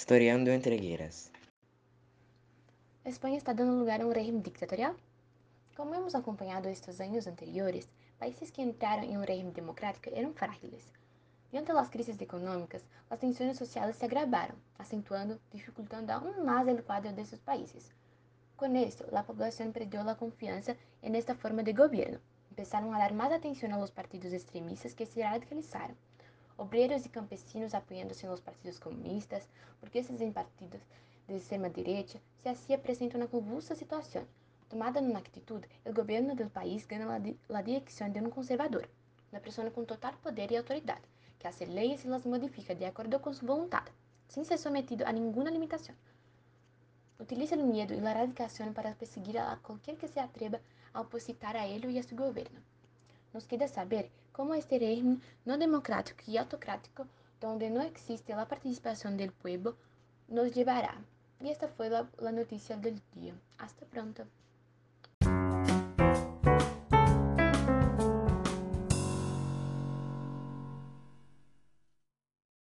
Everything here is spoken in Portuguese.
Historiando Entregueiras. Espanha está dando lugar a um regime dictatorial? Como hemos acompanhado estes anos anteriores, países que entraram em um regime democrático eram frágeis. Diante das crises econômicas, as tensões sociais se agravaram, acentuando, dificultando aún mais o quadro desses países. Com esto, a população perdeu a confiança em esta forma de governo. Empezaram a dar mais atenção aos partidos extremistas que se radicalizaram. Obreiros e campesinos apoiando-se nos partidos comunistas, burgueses em partidos de extrema-direita, se assim apresentam uma convulsa situação. Tomada uma atitude, o governo do país ganha a direção de um conservador, uma pessoa com total poder e autoridade, que hace leis e as modifica de acordo com sua vontade, sem ser sometido a nenhuma limitação. Utiliza o medo e a radicação para perseguir a qualquer que se atreva a opositar a ele e a seu governo. Nos queda saber como este régimen no democrático y autocrático, donde no existe la participación del pueblo, nos llevará. Y esta fue la, la noticia del día. Hasta pronto.